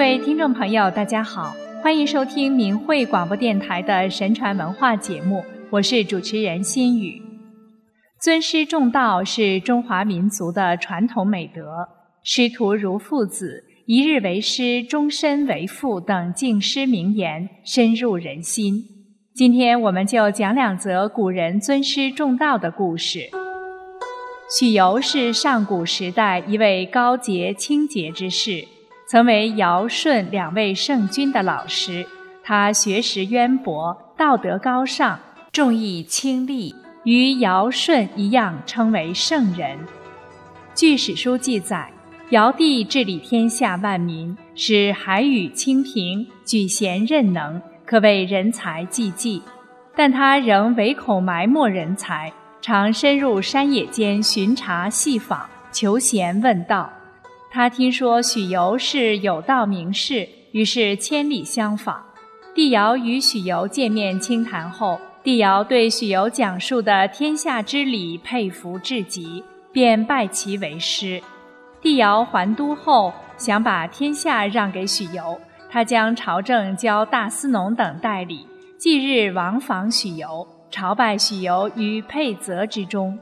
各位听众朋友，大家好，欢迎收听明慧广播电台的神传文化节目，我是主持人心雨。尊师重道是中华民族的传统美德，师徒如父子，一日为师，终身为父等敬师名言深入人心。今天我们就讲两则古人尊师重道的故事。许由是上古时代一位高洁清洁之士。曾为尧舜两位圣君的老师，他学识渊博，道德高尚，重义轻利，与尧舜一样称为圣人。据史书记载，尧帝治理天下万民，使海宇清平，举贤任能，可谓人才济济。但他仍唯恐埋没人才，常深入山野间巡查细访，求贤问道。他听说许由是有道名士，于是千里相访。帝尧与许由见面倾谈后，帝尧对许由讲述的天下之理佩服至极，便拜其为师。帝尧还都后，想把天下让给许由，他将朝政交大司农等代理，即日往访许由，朝拜许由于沛泽之中。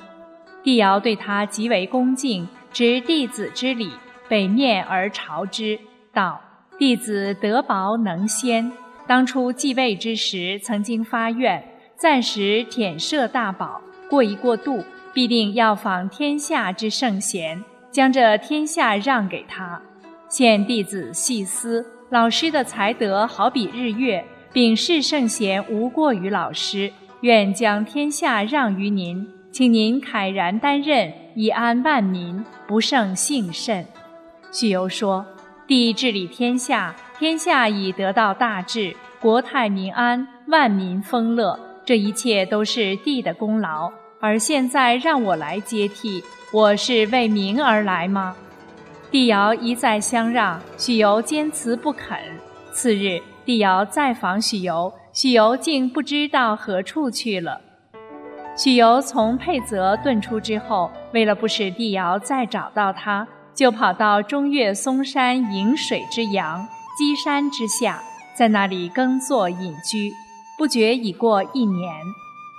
帝尧对他极为恭敬，执弟子之礼。北面而朝之，道：“弟子德薄能先。当初继位之时，曾经发愿，暂时忝摄大宝，过一过渡，必定要访天下之圣贤，将这天下让给他。现弟子细思，老师的才德好比日月，秉世圣贤无过于老师，愿将天下让于您，请您慨然担任，以安万民，不胜幸甚。”许由说：“帝治理天下，天下已得到大治，国泰民安，万民丰乐，这一切都是帝的功劳。而现在让我来接替，我是为民而来吗？”帝尧一再相让，许由坚持不肯。次日，帝尧再访许由，许由竟不知道何处去了。许由从沛泽遁出之后，为了不使帝尧再找到他。就跑到中岳嵩山饮水之阳箕山之下，在那里耕作隐居，不觉已过一年。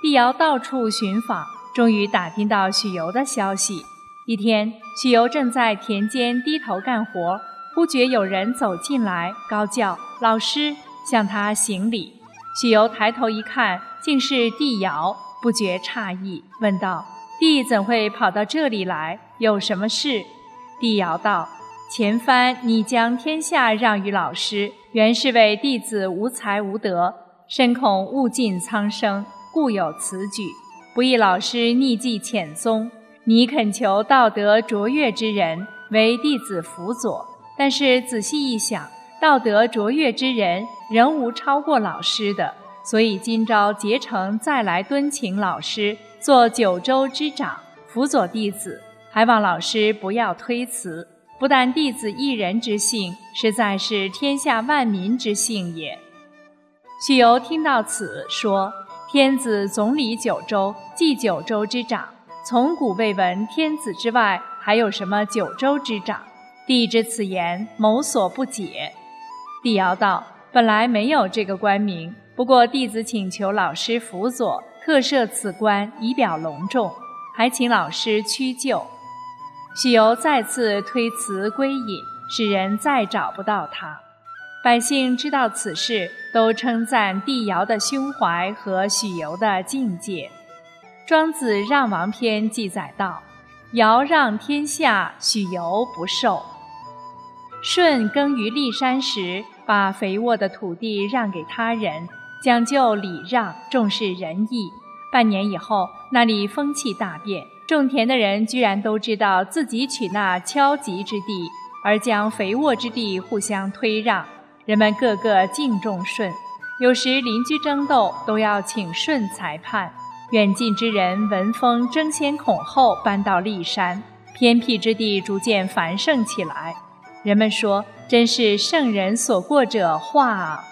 帝尧到处寻访，终于打听到许由的消息。一天，许由正在田间低头干活，忽觉有人走进来，高叫：“老师！”向他行礼。许由抬头一看，竟是帝尧，不觉诧异，问道：“帝怎会跑到这里来？有什么事？”帝尧道：“前番你将天下让于老师，原是为弟子无才无德，深恐误尽苍生，故有此举。不意老师逆迹潜踪，你恳求道德卓越之人为弟子辅佐。但是仔细一想，道德卓越之人仍无超过老师的，所以今朝竭诚再来敦请老师做九州之长，辅佐弟子。”还望老师不要推辞，不但弟子一人之幸，实在是天下万民之幸也。许由听到此，说：“天子总理九州，即九州之长。从古未闻天子之外还有什么九州之长。帝之此言，某所不解。”帝尧道：“本来没有这个官名，不过弟子请求老师辅佐，特设此官，以表隆重，还请老师屈就。”许由再次推辞归隐，使人再找不到他。百姓知道此事，都称赞帝尧的胸怀和许由的境界。庄子《让王篇》记载道：“尧让天下，许由不受。”舜耕于骊山时，把肥沃的土地让给他人，讲究礼让，重视仁义。半年以后，那里风气大变。种田的人居然都知道自己取那敲瘠之地，而将肥沃之地互相推让。人们个个敬重舜，有时邻居争斗都要请舜裁判。远近之人闻风争先恐后搬到骊山，偏僻之地逐渐繁盛起来。人们说：“真是圣人所过者化啊！”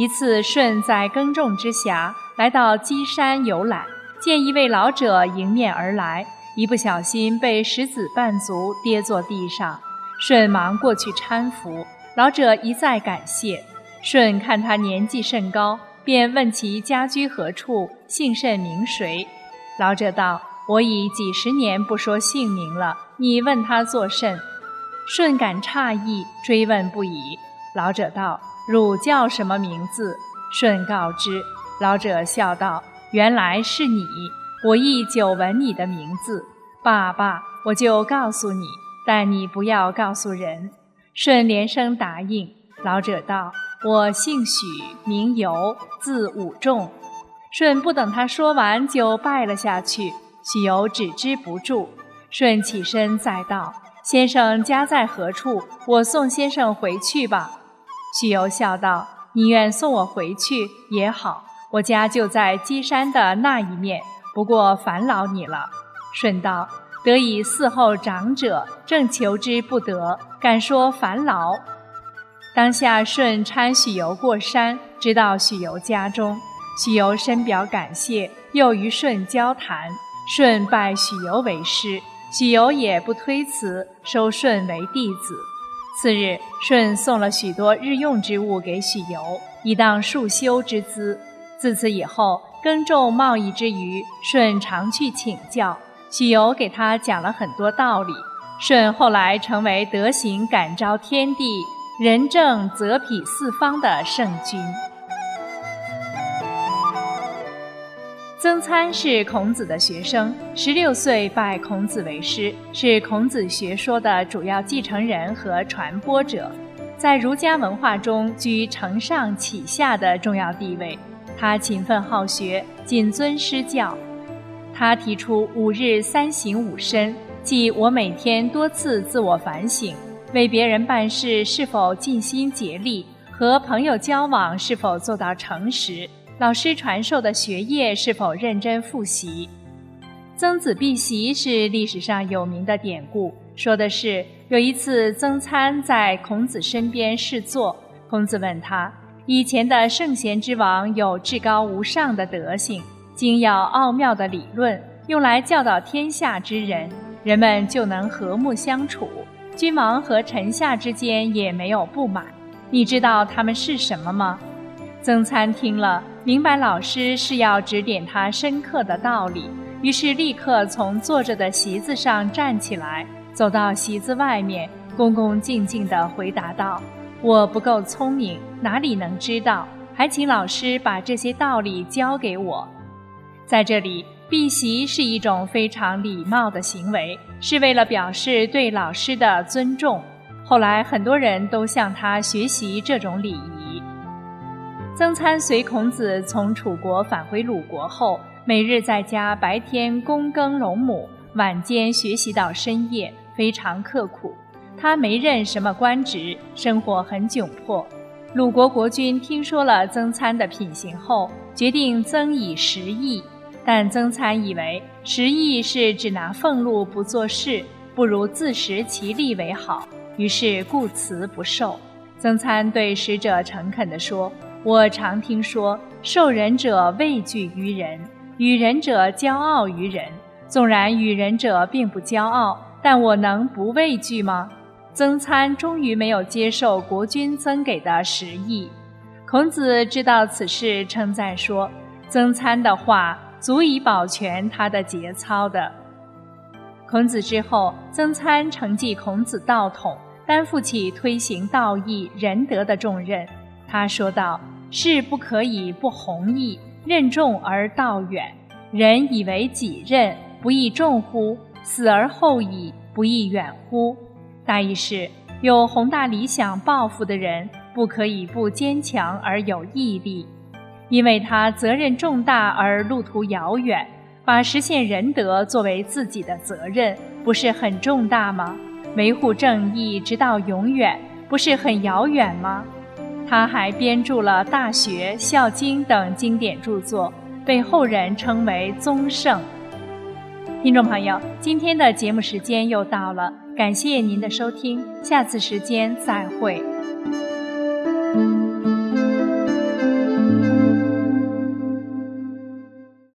一次，舜在耕种之暇，来到箕山游览。见一位老者迎面而来，一不小心被石子绊足，跌坐地上。舜忙过去搀扶，老者一再感谢。舜看他年纪甚高，便问其家居何处，姓甚名谁。老者道：“我已几十年不说姓名了，你问他作甚？”舜感诧异，追问不已。老者道：“汝叫什么名字？”舜告知。老者笑道：“原来是你，我亦久闻你的名字。爸爸，我就告诉你，但你不要告诉人。”舜连声答应。老者道。我姓许，名由，字武仲。舜不等他说完，就拜了下去。许由止之不住。舜起身再道：“先生家在何处？我送先生回去吧。”许由笑道：“你愿送我回去也好，我家就在箕山的那一面，不过烦劳你了。”舜道：“得以嗣后长者，正求之不得，敢说烦劳？”当下，舜搀许由过山，直到许由家中。许由深表感谢，又与舜交谈。舜拜许由为师，许由也不推辞，收舜为弟子。次日，舜送了许多日用之物给许由，以当束修之资。自此以后，耕种贸易之余，舜常去请教。许由给他讲了很多道理。舜后来成为德行感召天地。仁政泽匹四方的圣君。曾参是孔子的学生，十六岁拜孔子为师，是孔子学说的主要继承人和传播者，在儒家文化中居承上启下的重要地位。他勤奋好学，谨遵师教。他提出五日三省吾身，即我每天多次自我反省。为别人办事是否尽心竭力，和朋友交往是否做到诚实，老师传授的学业是否认真复习。曾子避席是历史上有名的典故，说的是有一次曾参在孔子身边侍坐，孔子问他：以前的圣贤之王有至高无上的德行，精要奥妙的理论，用来教导天下之人，人们就能和睦相处。君王和臣下之间也没有不满，你知道他们是什么吗？曾参听了，明白老师是要指点他深刻的道理，于是立刻从坐着的席子上站起来，走到席子外面，恭恭敬敬地回答道：“我不够聪明，哪里能知道？还请老师把这些道理教给我。”在这里。避席是一种非常礼貌的行为，是为了表示对老师的尊重。后来很多人都向他学习这种礼仪。曾参随孔子从楚国返回鲁国后，每日在家白天躬耕陇亩，晚间学习到深夜，非常刻苦。他没任什么官职，生活很窘迫。鲁国国君听说了曾参的品行后，决定增以十亿。但曾参以为十亿是只拿俸禄不做事，不如自食其力为好，于是故辞不受。曾参对使者诚恳地说：“我常听说，受人者畏惧于人，与人者骄傲于人。纵然与人者并不骄傲，但我能不畏惧吗？”曾参终于没有接受国君赠给的十亿。孔子知道此事，称赞说：“曾参的话。”足以保全他的节操的。孔子之后，曾参承继孔子道统，担负起推行道义仁德的重任。他说道：“事不可以不弘毅，任重而道远。人以为己任，不亦重乎？死而后已，不亦远乎？”大意是，有宏大理想抱负的人，不可以不坚强而有毅力。因为他责任重大而路途遥远，把实现仁德作为自己的责任，不是很重大吗？维护正义直到永远，不是很遥远吗？他还编著了《大学》《孝经》等经典著作，被后人称为宗圣。听众朋友，今天的节目时间又到了，感谢您的收听，下次时间再会。